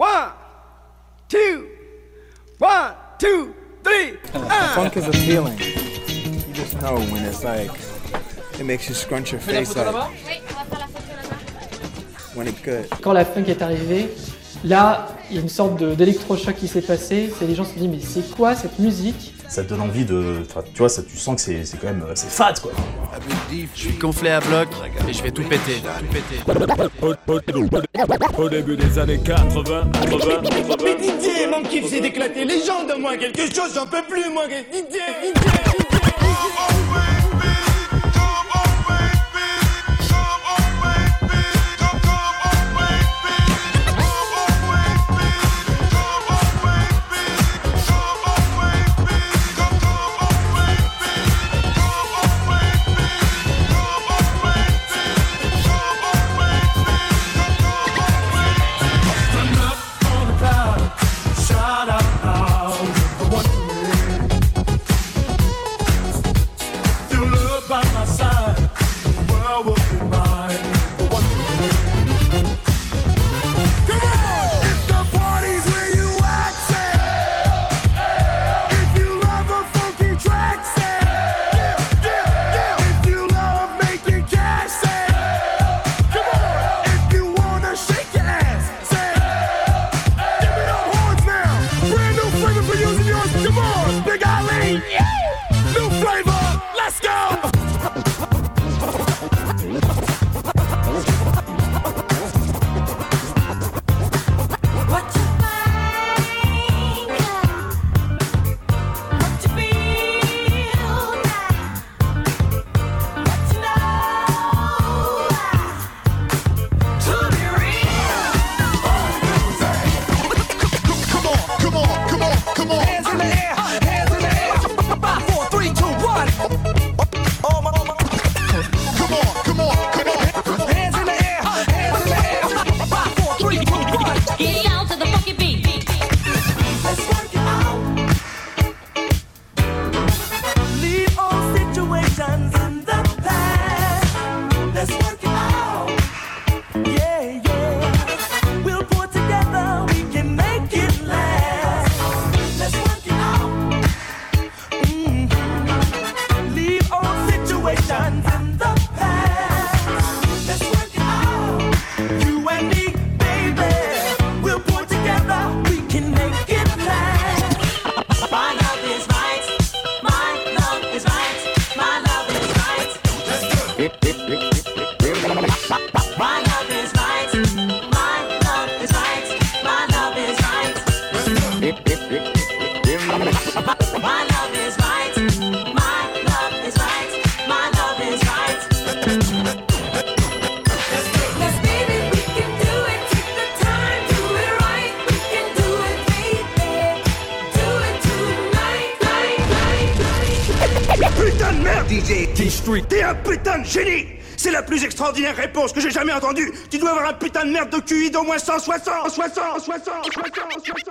One, two, one, two, three. Funk is a feeling. You just know when it's like it makes you scrunch your face like when it's good. Quand la funk est arrivée, là, il y a une sorte d'électrochoc qui s'est passé. C'est les gens se sont dit mais c'est quoi cette musique? Ça te donne envie de. enfin, tu vois, ça, tu sens que c'est c'est quand même. euh, C'est fat quoi. Je suis gonflé à bloc et je vais tout péter. Tout péter. Au début des années 80, 80, Mais Didier, mon kiff c'est d'éclater les gens, donne-moi quelque chose, j'en peux plus moi, Didier, Didier, extraordinaire réponse que j'ai jamais entendue. Tu dois avoir un putain de merde de QI d'au moins 160 60 60 60 60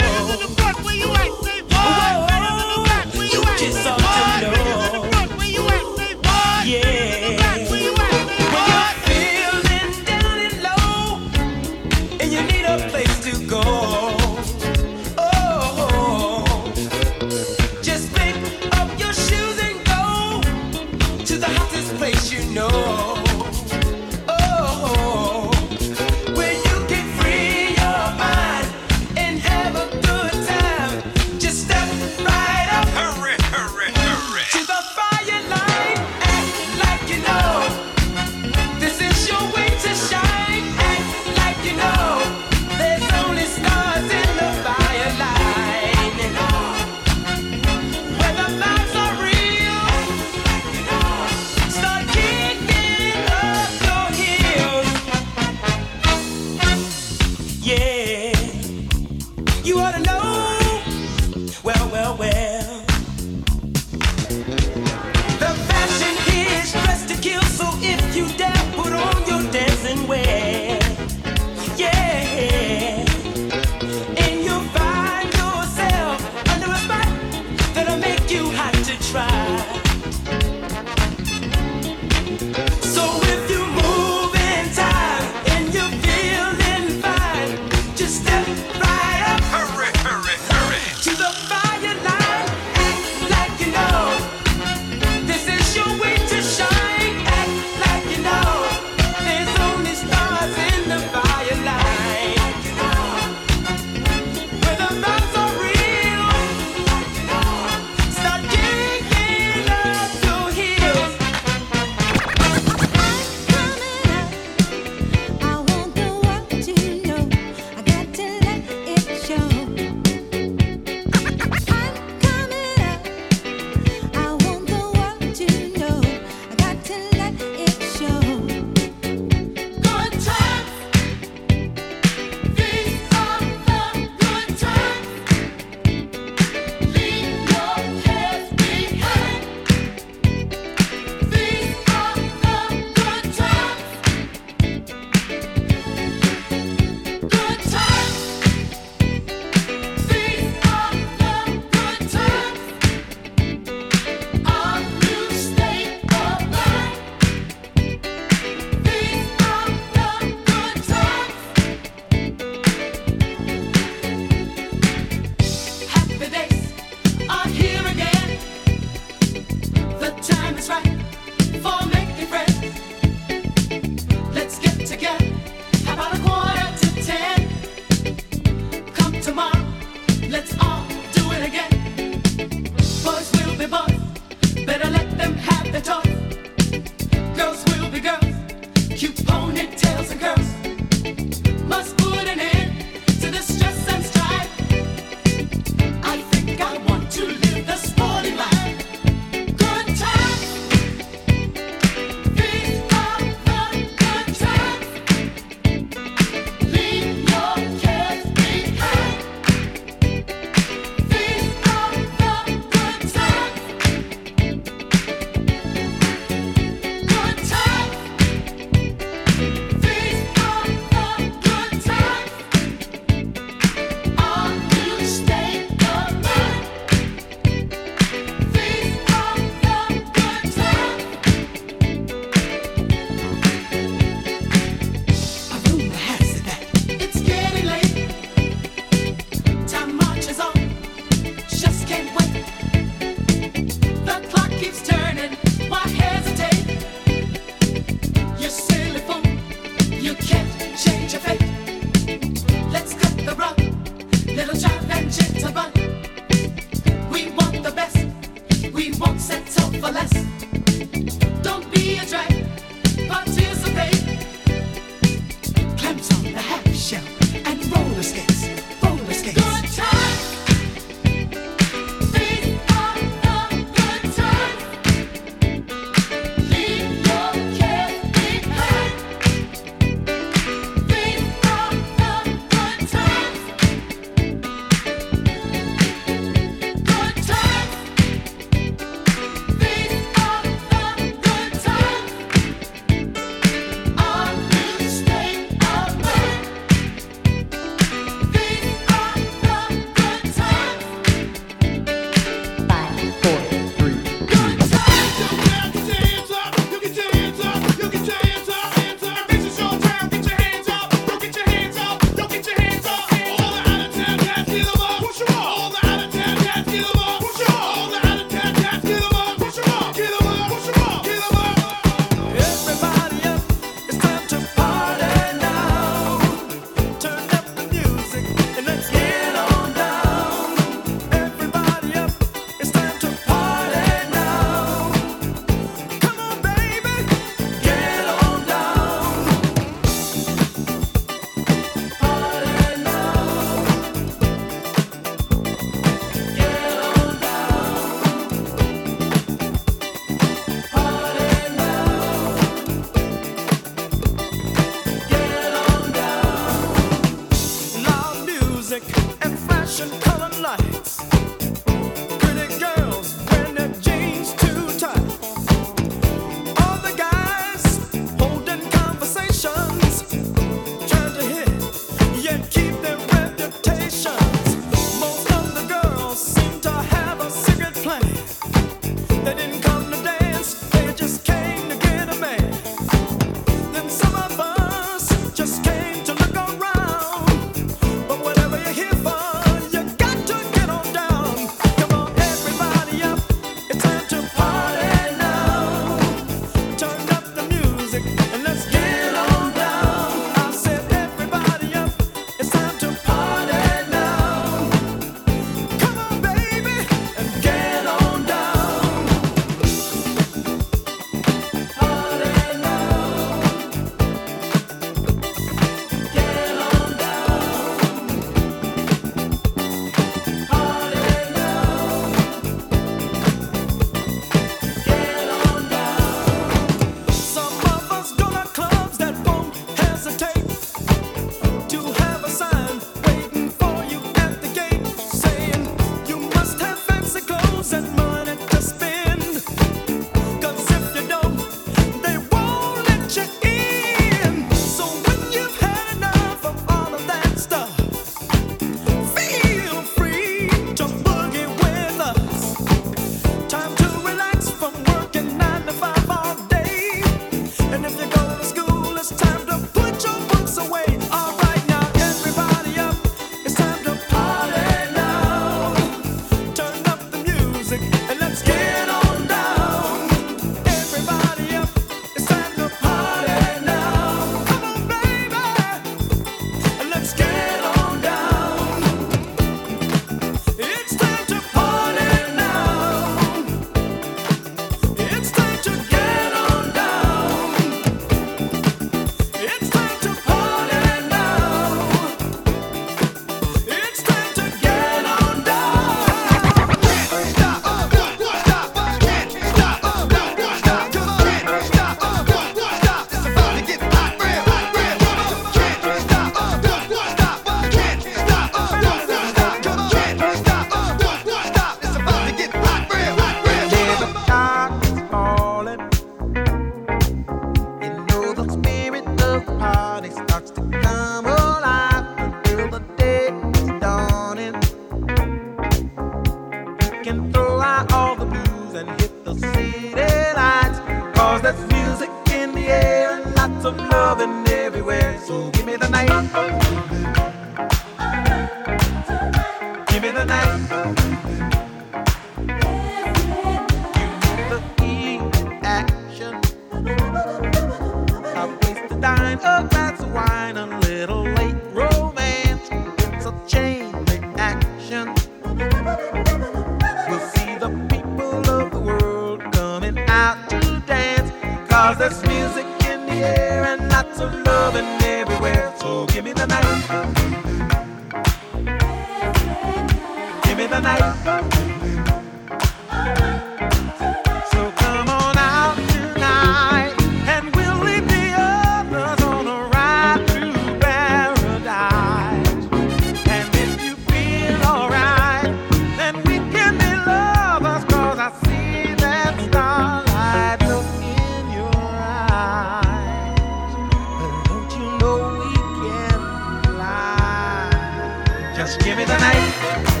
Give me the night.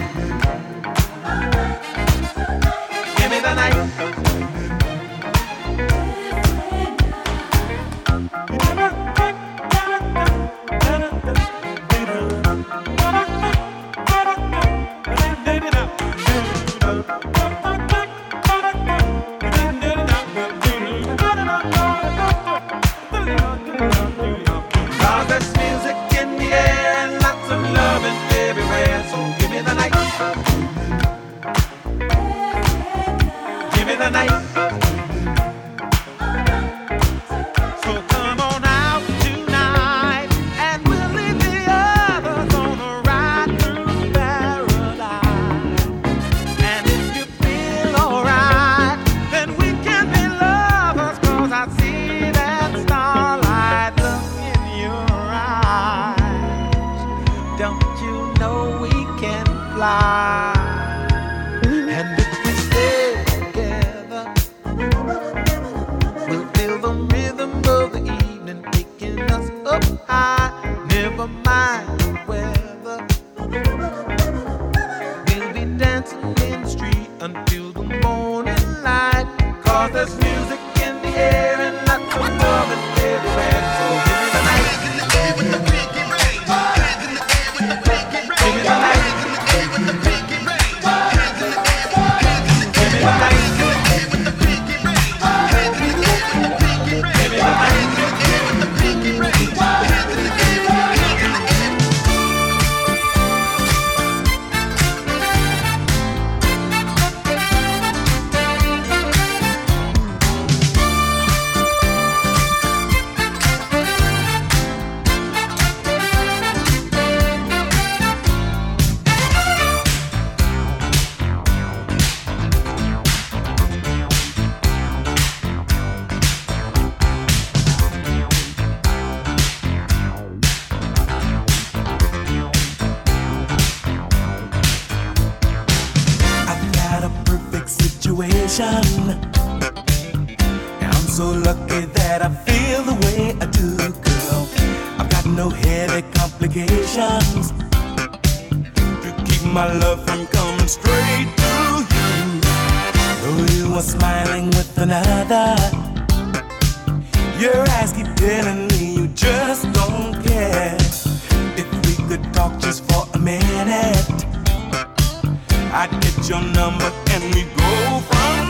my love from coming straight to you. Though you are smiling with another, your eyes keep telling me you just don't care. If we could talk just for a minute, I'd get your number and we'd go from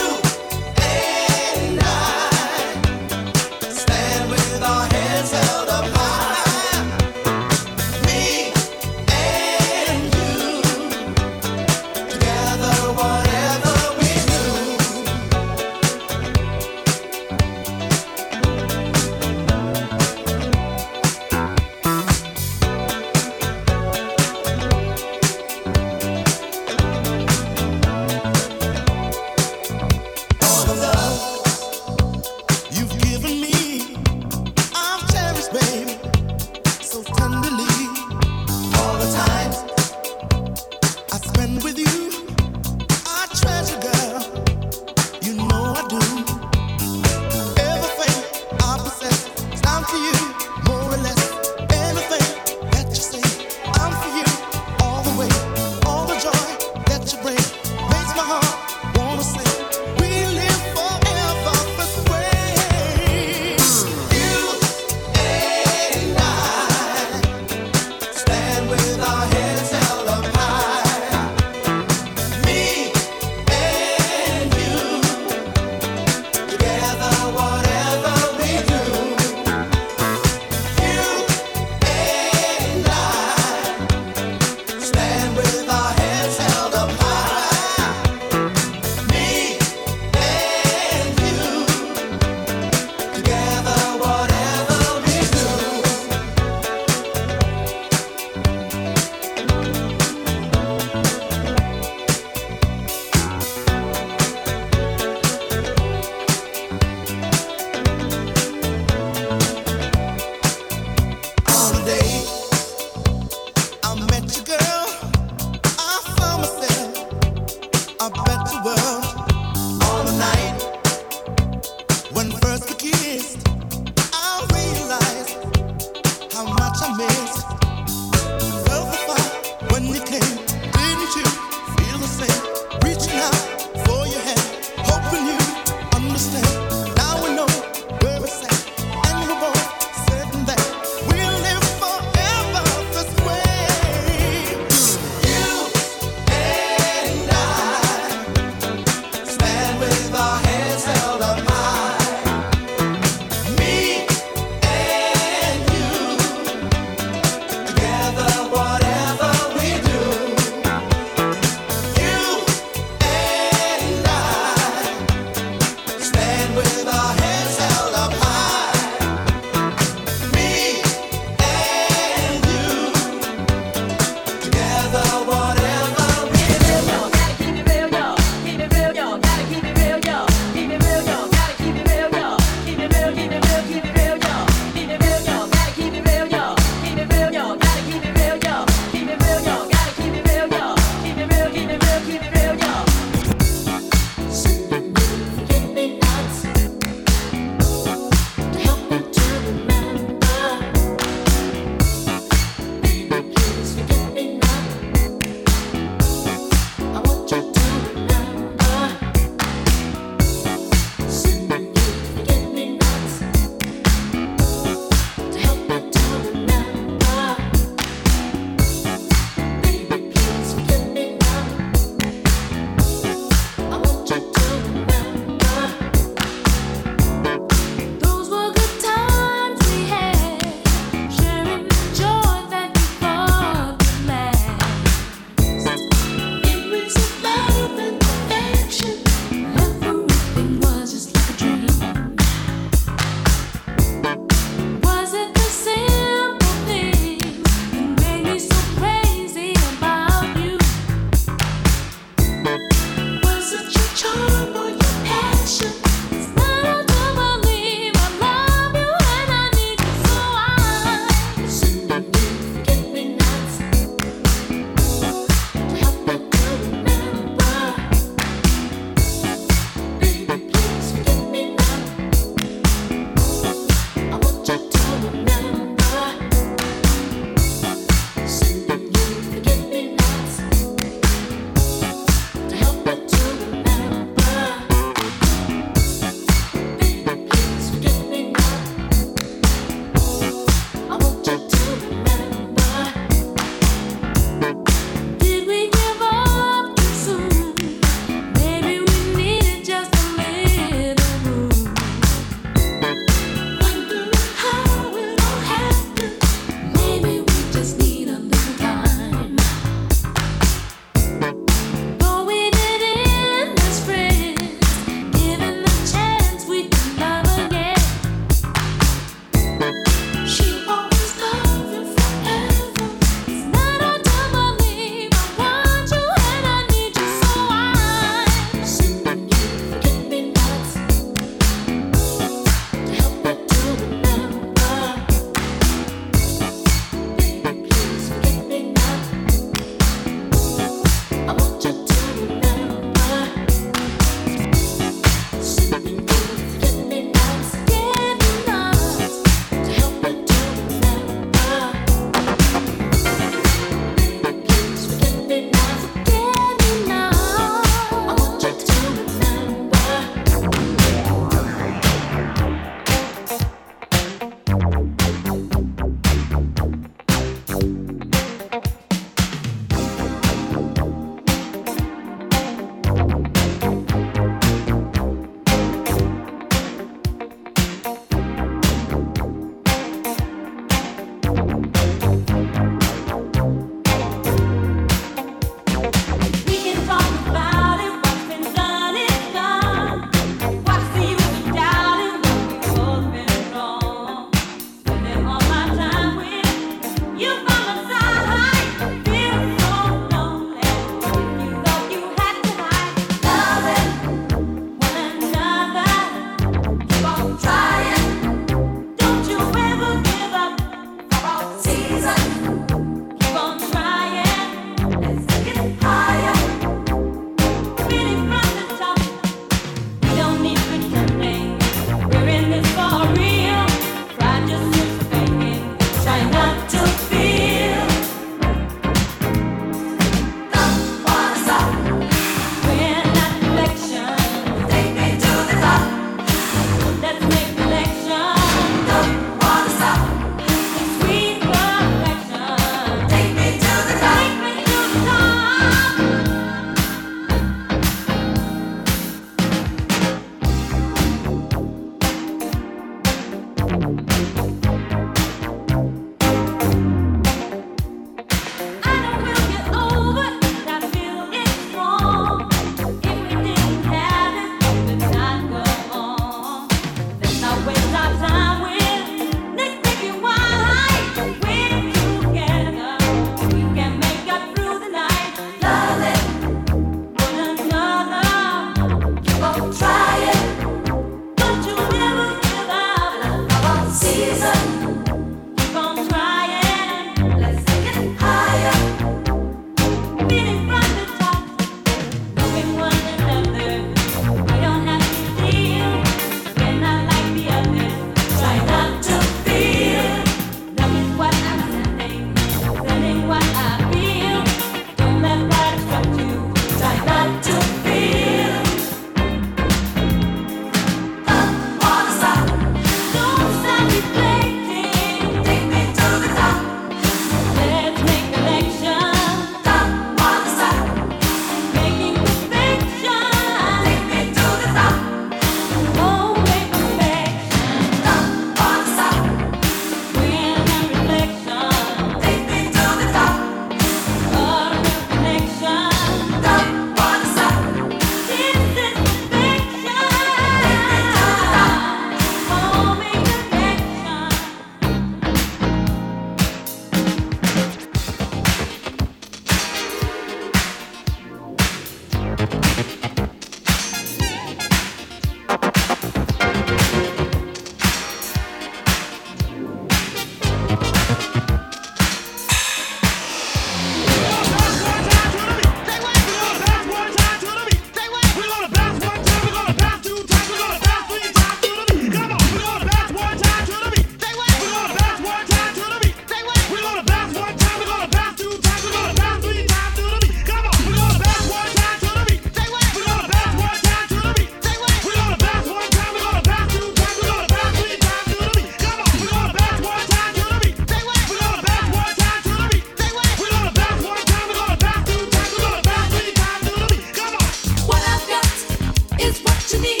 to me.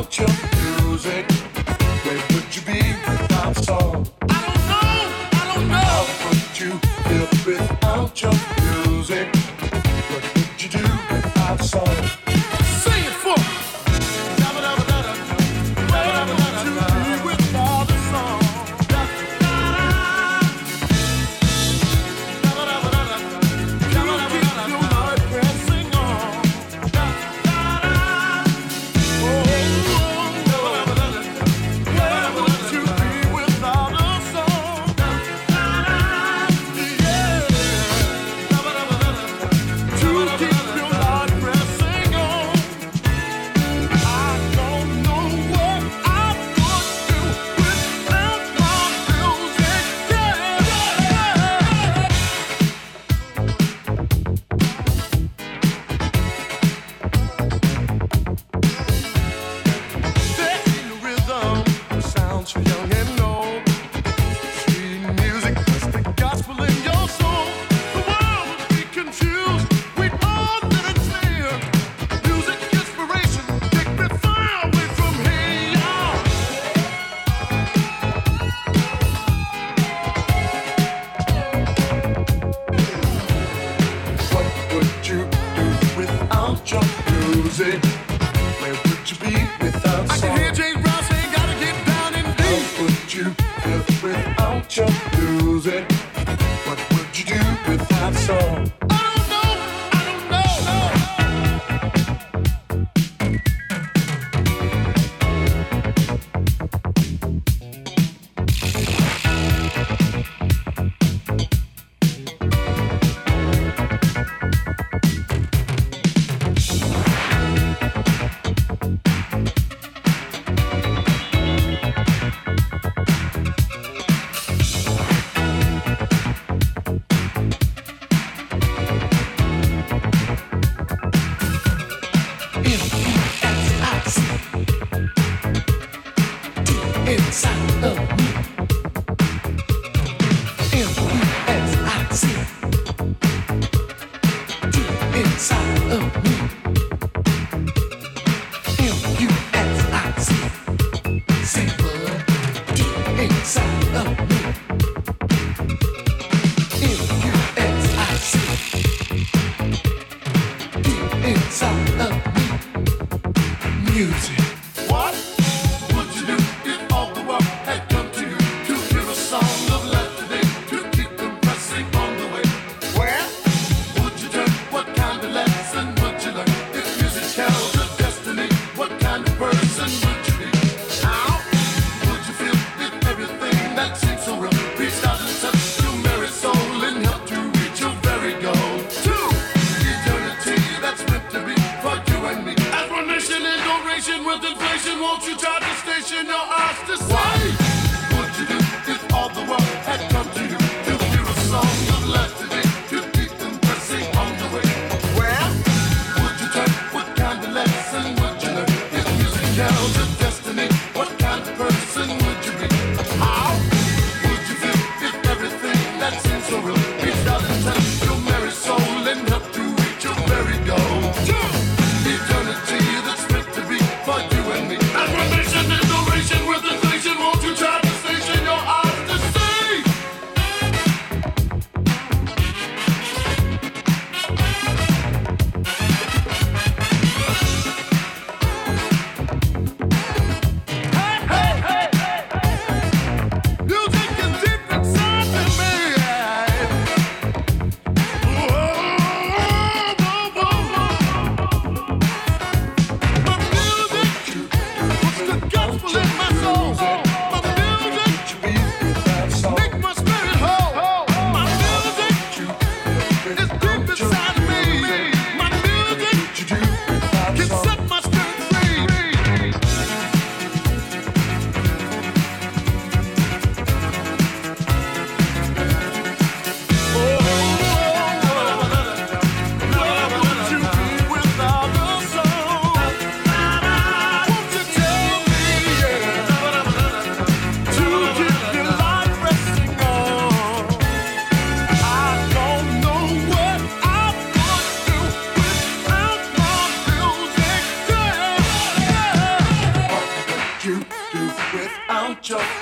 Without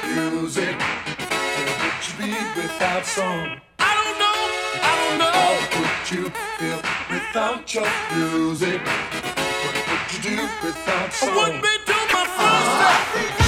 music. Where would you be without song? I don't know, I don't know. How would you feel without your music? What would you do without song? I wouldn't be doing my first step. Ah.